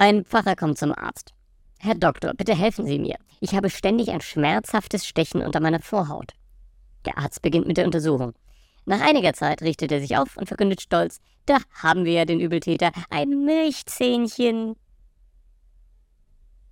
Ein Pfarrer kommt zum Arzt. Herr Doktor, bitte helfen Sie mir. Ich habe ständig ein schmerzhaftes Stechen unter meiner Vorhaut. Der Arzt beginnt mit der Untersuchung. Nach einiger Zeit richtet er sich auf und verkündet stolz, da haben wir ja den Übeltäter, ein Milchzähnchen.